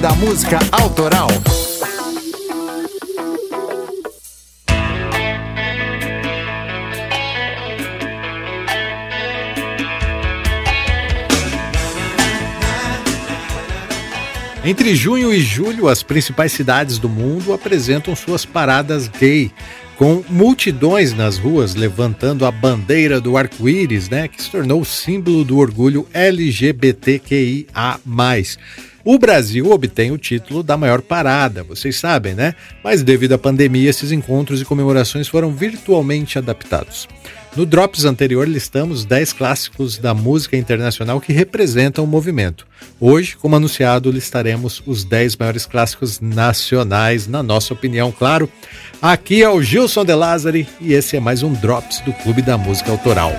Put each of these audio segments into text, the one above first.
Da Música Autoral. Entre junho e julho, as principais cidades do mundo apresentam suas paradas gay, com multidões nas ruas levantando a bandeira do arco-íris, né, que se tornou símbolo do orgulho LGBTQIA+. O Brasil obtém o título da maior parada, vocês sabem, né? Mas devido à pandemia, esses encontros e comemorações foram virtualmente adaptados. No Drops anterior, listamos 10 clássicos da música internacional que representam o movimento. Hoje, como anunciado, listaremos os 10 maiores clássicos nacionais, na nossa opinião, claro. Aqui é o Gilson De Lázari e esse é mais um Drops do Clube da Música Autoral.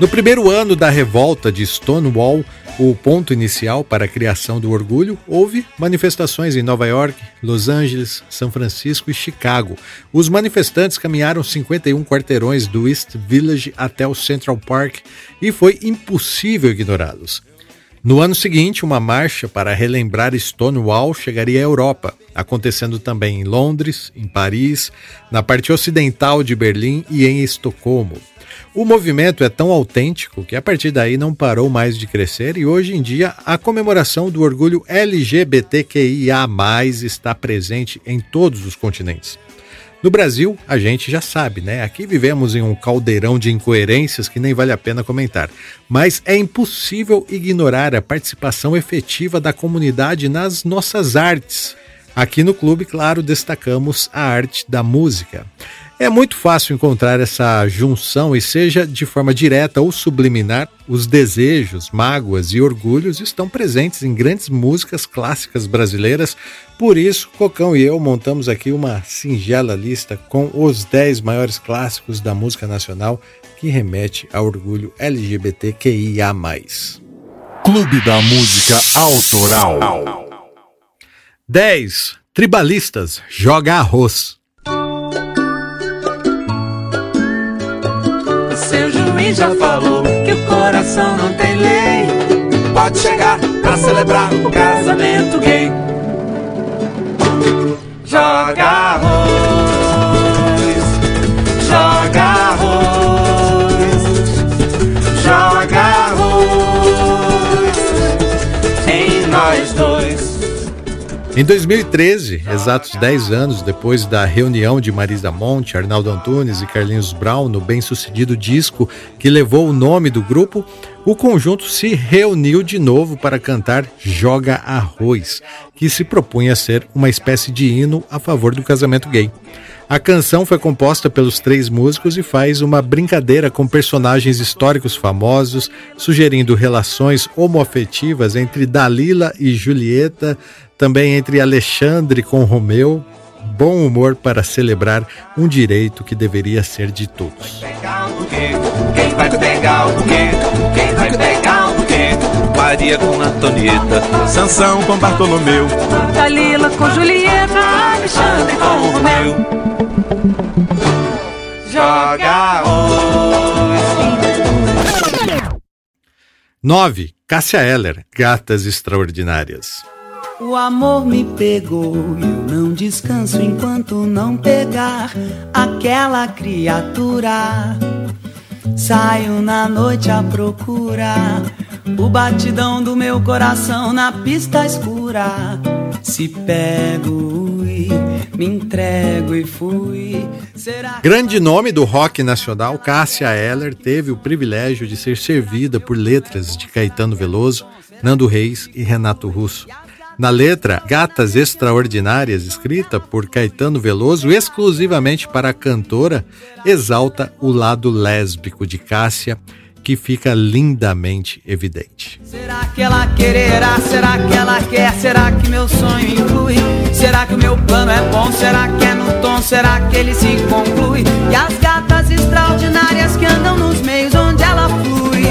No primeiro ano da revolta de Stonewall, o ponto inicial para a criação do orgulho, houve manifestações em Nova York, Los Angeles, São Francisco e Chicago. Os manifestantes caminharam 51 quarteirões do East Village até o Central Park e foi impossível ignorá-los. No ano seguinte, uma marcha para relembrar Stonewall chegaria à Europa, acontecendo também em Londres, em Paris, na parte ocidental de Berlim e em Estocolmo. O movimento é tão autêntico que a partir daí não parou mais de crescer e hoje em dia a comemoração do orgulho LGBTQIA+ está presente em todos os continentes. No Brasil, a gente já sabe, né? Aqui vivemos em um caldeirão de incoerências que nem vale a pena comentar. Mas é impossível ignorar a participação efetiva da comunidade nas nossas artes. Aqui no clube, claro, destacamos a arte da música. É muito fácil encontrar essa junção e seja de forma direta ou subliminar, os desejos, mágoas e orgulhos estão presentes em grandes músicas clássicas brasileiras. Por isso, Cocão e eu montamos aqui uma singela lista com os 10 maiores clássicos da música nacional que remete ao orgulho LGBTQIA+. Clube da Música Autoral. 10. Tribalistas joga arroz. Já falou que o coração não tem lei. Pode chegar pra celebrar o casamento gay. Joga Em 2013, exatos 10 anos depois da reunião de Marisa Monte, Arnaldo Antunes e Carlinhos Brown no bem-sucedido disco que levou o nome do grupo, o conjunto se reuniu de novo para cantar Joga Arroz, que se propunha ser uma espécie de hino a favor do casamento gay. A canção foi composta pelos três músicos e faz uma brincadeira com personagens históricos famosos, sugerindo relações homoafetivas entre Dalila e Julieta, também entre Alexandre com Romeu, bom humor para celebrar um direito que deveria ser de todos. Quem vai pegar o buquê? Quem vai pegar o buquê? Maria com Antonieta, Sansão com Bartolomeu, Dalila com Julieta, Alexandre com Romeu. Joga hoje. 9. Cássia Eller, Gatas Extraordinárias. O amor me pegou e eu não descanso enquanto não pegar aquela criatura. Saio na noite à procura, o batidão do meu coração na pista escura. Se pego me entrego e fui. Será Grande nome do rock nacional, Cássia Eller teve o privilégio de ser servida por letras de Caetano Veloso, Nando Reis e Renato Russo. Na letra Gatas Extraordinárias, escrita por Caetano Veloso exclusivamente para a cantora, exalta o lado lésbico de Cássia, que fica lindamente evidente. Será que ela quererá? Será que ela quer? Será que meu sonho inclui? Será que o meu plano é bom? Será que é no tom? Será que ele se conclui? E as gatas extraordinárias que andam nos meios onde ela flui?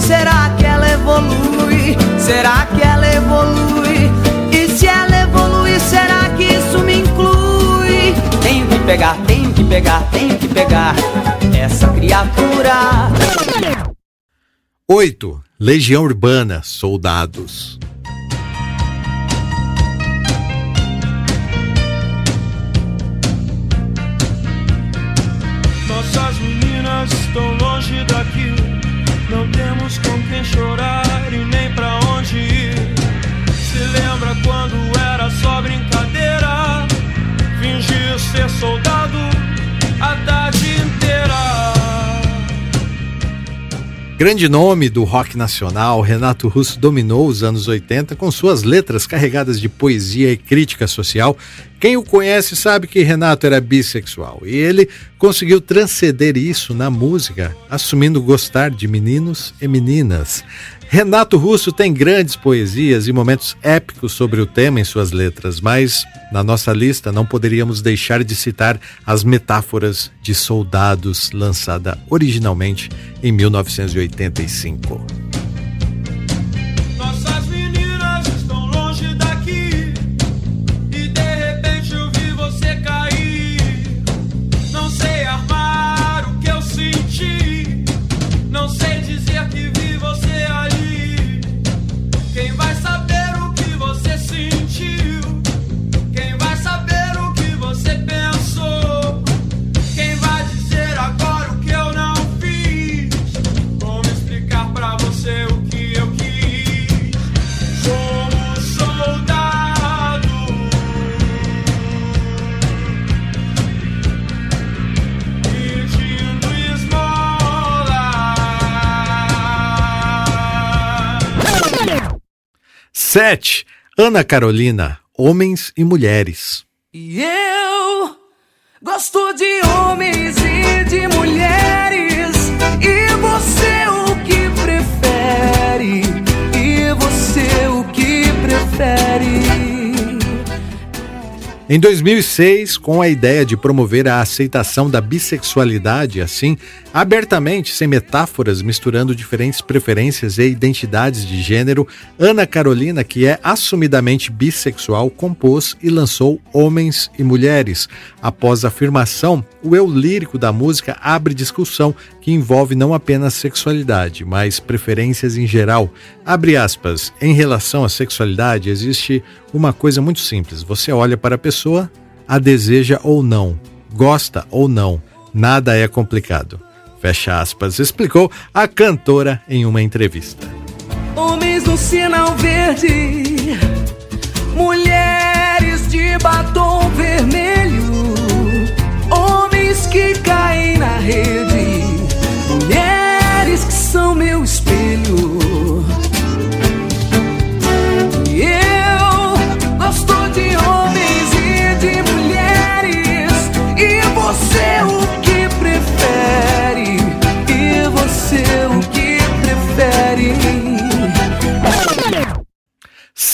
Será que ela evolui? Será que ela evolui? E se ela evolui, será que isso me inclui? Tenho que pegar, tenho que pegar, tenho que pegar essa criatura. 8. Legião Urbana, Soldados. Nossas meninas estão longe daqui. Não temos com quem chorar e nem pra onde ir. Se lembra quando era só brincadeira? Fingir ser soldado a tarde Grande nome do rock nacional, Renato Russo dominou os anos 80 com suas letras carregadas de poesia e crítica social. Quem o conhece sabe que Renato era bissexual e ele conseguiu transcender isso na música, assumindo gostar de meninos e meninas. Renato Russo tem grandes poesias e momentos épicos sobre o tema em suas letras, mas na nossa lista não poderíamos deixar de citar as metáforas de soldados, lançada originalmente em 1985. 7. Ana Carolina, Homens e Mulheres. E eu gosto de homens e de mulheres. E você o que prefere? E você o que prefere? Em 2006, com a ideia de promover a aceitação da bissexualidade, assim, abertamente, sem metáforas, misturando diferentes preferências e identidades de gênero, Ana Carolina, que é assumidamente bissexual, compôs e lançou Homens e Mulheres. Após a afirmação, o eu lírico da música abre discussão que envolve não apenas sexualidade, mas preferências em geral. Abre aspas, em relação à sexualidade existe uma coisa muito simples. Você olha para a pessoa, a deseja ou não, gosta ou não, nada é complicado. Fecha aspas, explicou a cantora em uma entrevista. Homens no sinal verde, mulheres de batom vermelho,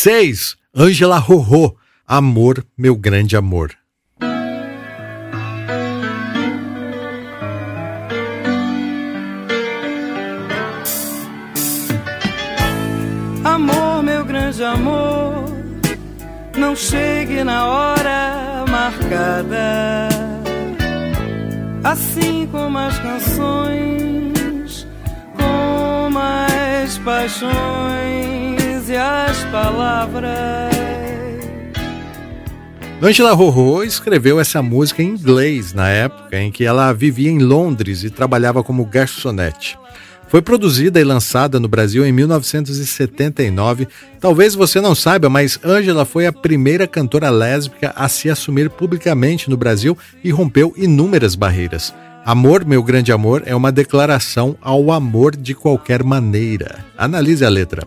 6. Ângela Rorô, Amor, meu grande amor. Amor, meu grande amor, não chegue na hora marcada. Assim como as canções, como as paixões as palavras. Angela Rorô escreveu essa música em inglês na época em que ela vivia em Londres e trabalhava como garçonete. Foi produzida e lançada no Brasil em 1979. Talvez você não saiba, mas Angela foi a primeira cantora lésbica a se assumir publicamente no Brasil e rompeu inúmeras barreiras. Amor, meu grande amor, é uma declaração ao amor de qualquer maneira. Analise a letra.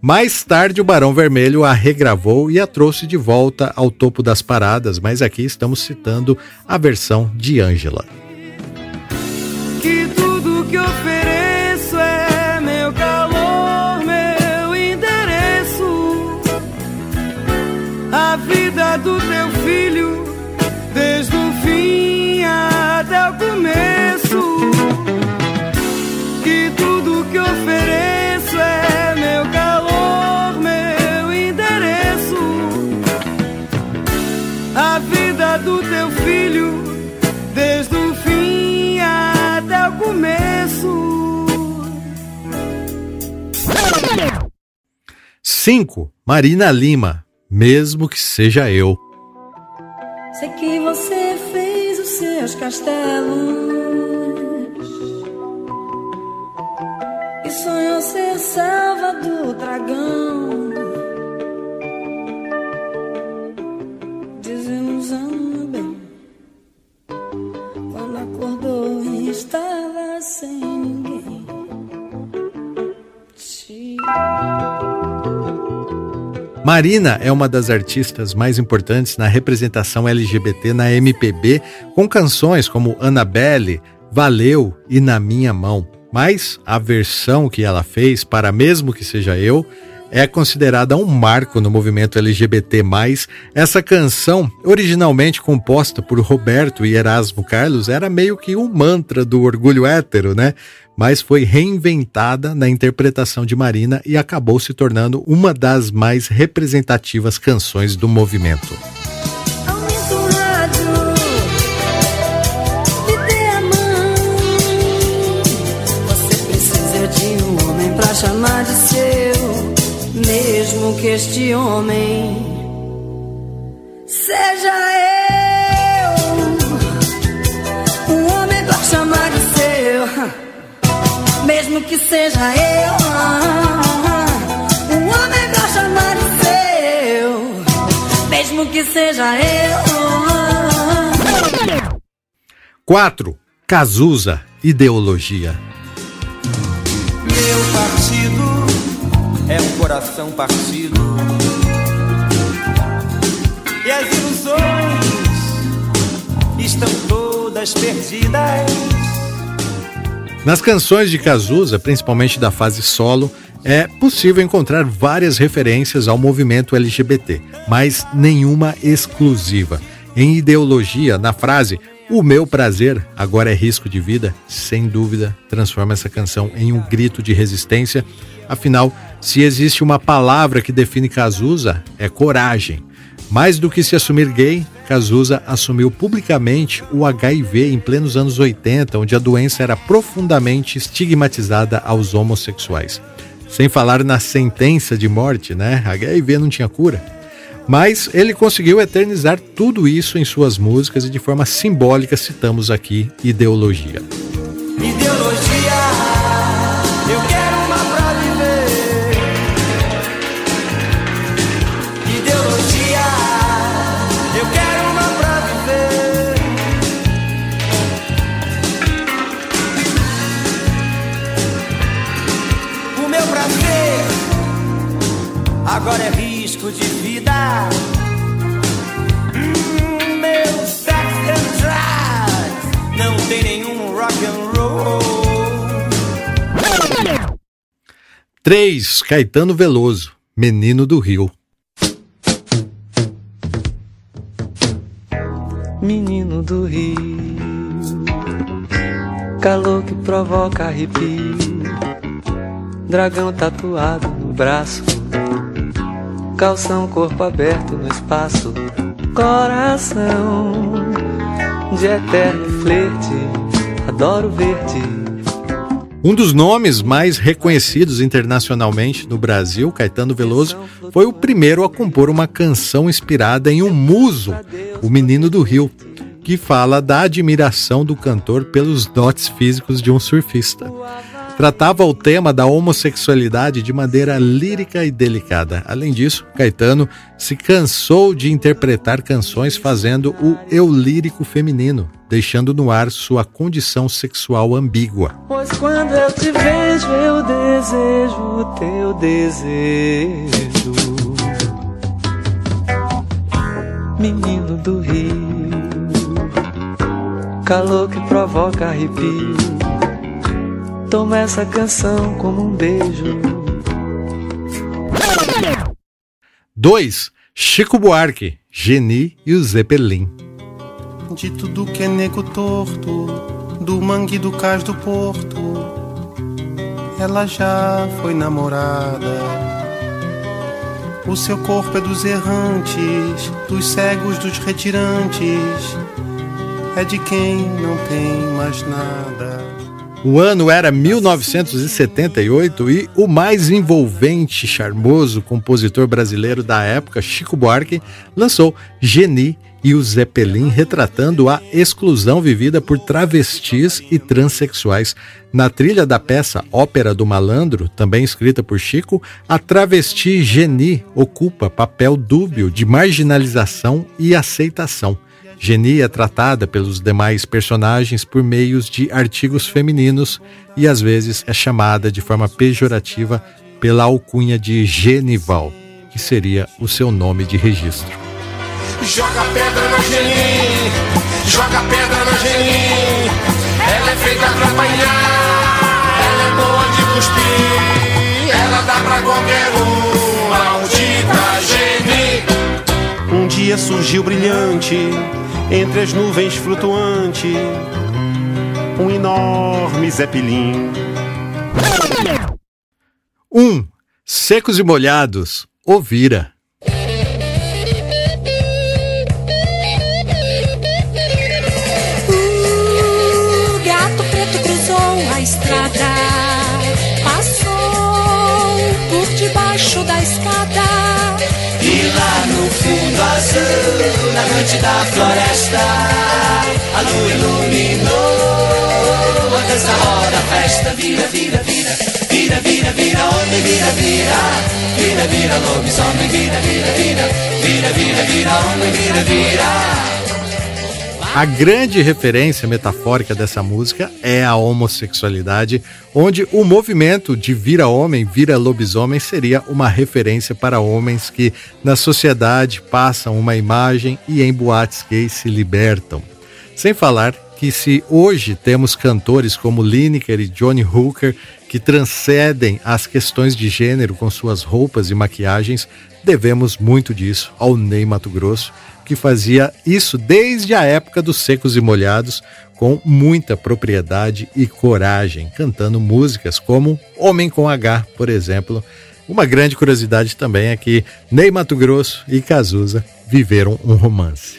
Mais tarde, o Barão Vermelho a regravou e a trouxe de volta ao topo das paradas, mas aqui estamos citando a versão de Ângela. Que tudo que ofereço é meu calor, meu endereço, a vida do teu filho, desde o fim até o começo. Que tudo que ofereço é meu calor. 5. Marina Lima, mesmo que seja eu. Sei que você fez os seus castelos e sonhou ser salva do dragão. Desilusão Marina é uma das artistas mais importantes na representação LGBT na MPB, com canções como Annabelle, Valeu e Na Minha Mão. Mas a versão que ela fez para Mesmo Que Seja Eu é considerada um marco no movimento LGBT. Essa canção, originalmente composta por Roberto e Erasmo Carlos, era meio que um mantra do orgulho hétero, né? Mas foi reinventada na interpretação de Marina e acabou se tornando uma das mais representativas canções do movimento. Chamar de seu, mesmo que este homem mesmo que seja eu. Um homem pra chamar de seu, mesmo que seja eu. 4. Cazuza, Ideologia. Meu partido é um coração partido. E as ilusões estão todas perdidas. Nas canções de Cazuza, principalmente da fase solo, é possível encontrar várias referências ao movimento LGBT, mas nenhuma exclusiva. Em ideologia, na frase O meu prazer agora é risco de vida, sem dúvida, transforma essa canção em um grito de resistência. Afinal, se existe uma palavra que define Cazuza, é coragem. Mais do que se assumir gay, Cazuza assumiu publicamente o HIV em plenos anos 80, onde a doença era profundamente estigmatizada aos homossexuais. Sem falar na sentença de morte, né? HIV não tinha cura. Mas ele conseguiu eternizar tudo isso em suas músicas e de forma simbólica citamos aqui Ideologia. Ideologia, 3. Caetano Veloso, Menino do Rio. Menino do Rio, calor que provoca arrepio, dragão tatuado no braço, calção corpo aberto no espaço, coração de eterno flerte, adoro ver-te. Um dos nomes mais reconhecidos internacionalmente no Brasil, Caetano Veloso, foi o primeiro a compor uma canção inspirada em um muso, o Menino do Rio, que fala da admiração do cantor pelos dotes físicos de um surfista. Tratava o tema da homossexualidade de maneira lírica e delicada. Além disso, Caetano se cansou de interpretar canções fazendo o eu lírico feminino, deixando no ar sua condição sexual ambígua. Pois quando eu te vejo, eu desejo o teu desejo. Menino do Rio, calor que provoca arrepio. Toma essa canção como um beijo. 2. Chico Buarque, Geni e o Zeppelin. De tudo que é nego torto, do mangue do cais do porto, ela já foi namorada. O seu corpo é dos errantes, dos cegos, dos retirantes, é de quem não tem mais nada. O ano era 1978 e o mais envolvente e charmoso compositor brasileiro da época, Chico Buarque, lançou Geni e o Zeppelin retratando a exclusão vivida por travestis e transexuais. Na trilha da peça Ópera do Malandro, também escrita por Chico, a travesti Geni ocupa papel dúbio de marginalização e aceitação. Geni é tratada pelos demais personagens por meios de artigos femininos e às vezes é chamada de forma pejorativa pela alcunha de Genival, que seria o seu nome de registro. Joga pedra na Geni, joga pedra na Geni, ela é feita pra apanhar, ela é boa de cuspir, ela dá pra qualquer um, maldita Geni. Um dia surgiu brilhante entre as nuvens flutuante, um enorme zeppelin. Um, secos e molhados, ouvira. Noite da floresta, a lua iluminou. A dança roda, a festa vira, vira, vira, vira, vira, vira, homem, vira, vira, vira, vira, lobisomem, vira, vira, vira, vira, vira, vira, homem, vira, vira. A grande referência metafórica dessa música é a homossexualidade, onde o movimento de vira homem, vira lobisomem seria uma referência para homens que na sociedade passam uma imagem e em boates gays se libertam. Sem falar que se hoje temos cantores como Lineker e Johnny Hooker que transcendem as questões de gênero com suas roupas e maquiagens, devemos muito disso ao Ney Mato Grosso, que fazia isso desde a época dos Secos e Molhados, com muita propriedade e coragem, cantando músicas como Homem com H, por exemplo. Uma grande curiosidade também é que Ney Mato Grosso e Cazuza viveram um romance.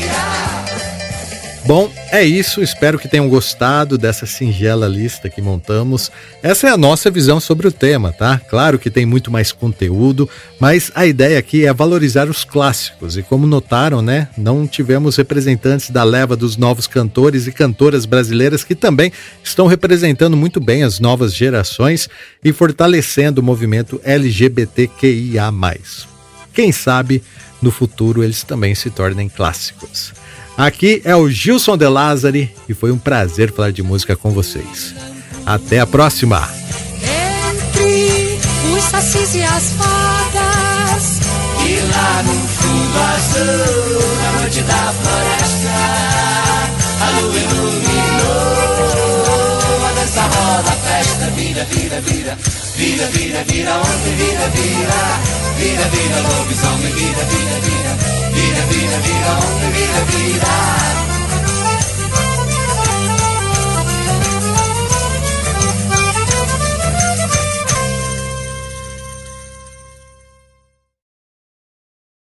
Bom, é isso. Espero que tenham gostado dessa singela lista que montamos. Essa é a nossa visão sobre o tema, tá? Claro que tem muito mais conteúdo, mas a ideia aqui é valorizar os clássicos. E como notaram, né? Não tivemos representantes da leva dos novos cantores e cantoras brasileiras que também estão representando muito bem as novas gerações e fortalecendo o movimento LGBTQIA. Quem sabe no futuro eles também se tornem clássicos. Aqui é o Gilson De Lázari e foi um prazer falar de música com vocês. Até a próxima! Entre os sacis e as fadas, E lá no fundo azul, na noite da floresta, a lua iluminou. A dança rola, a festa vira, vira, vira, vira, vira, vira, homem, vira, vira, vira, vida, vida, love is on me, vida, vida, vida, vida, vida, vida, on me, vida, vida.